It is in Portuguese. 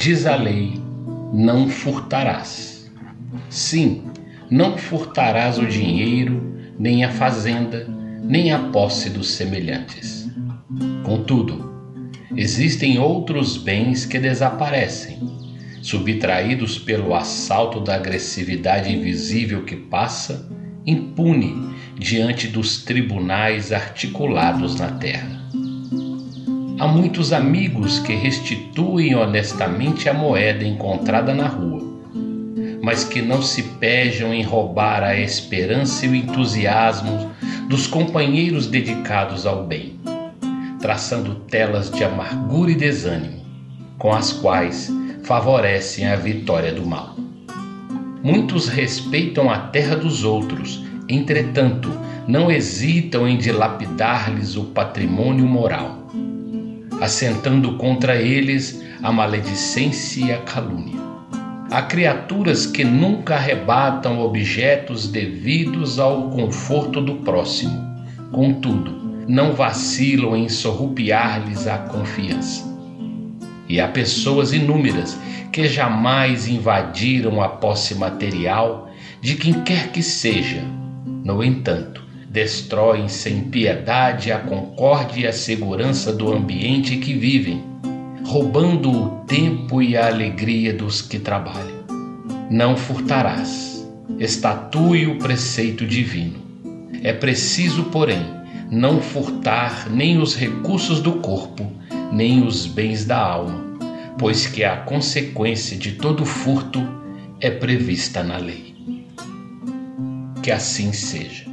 diz a lei: não furtarás. Sim, não furtarás o dinheiro, nem a fazenda, nem a posse dos semelhantes. Contudo, existem outros bens que desaparecem, subtraídos pelo assalto da agressividade invisível que passa, impune diante dos tribunais articulados na terra. Há muitos amigos que restituem honestamente a moeda encontrada na rua, mas que não se pejam em roubar a esperança e o entusiasmo dos companheiros dedicados ao bem, traçando telas de amargura e desânimo, com as quais favorecem a vitória do mal. Muitos respeitam a terra dos outros, entretanto, não hesitam em dilapidar-lhes o patrimônio moral assentando contra eles a maledicência e a calúnia. Há criaturas que nunca arrebatam objetos devidos ao conforto do próximo, contudo, não vacilam em sorrupiar-lhes a confiança. E há pessoas inúmeras que jamais invadiram a posse material de quem quer que seja. No entanto, destroem sem piedade a concórdia e a segurança do ambiente que vivem, roubando o tempo e a alegria dos que trabalham. Não furtarás. Estatue o preceito divino. É preciso, porém, não furtar nem os recursos do corpo, nem os bens da alma, pois que a consequência de todo furto é prevista na lei. Que assim seja.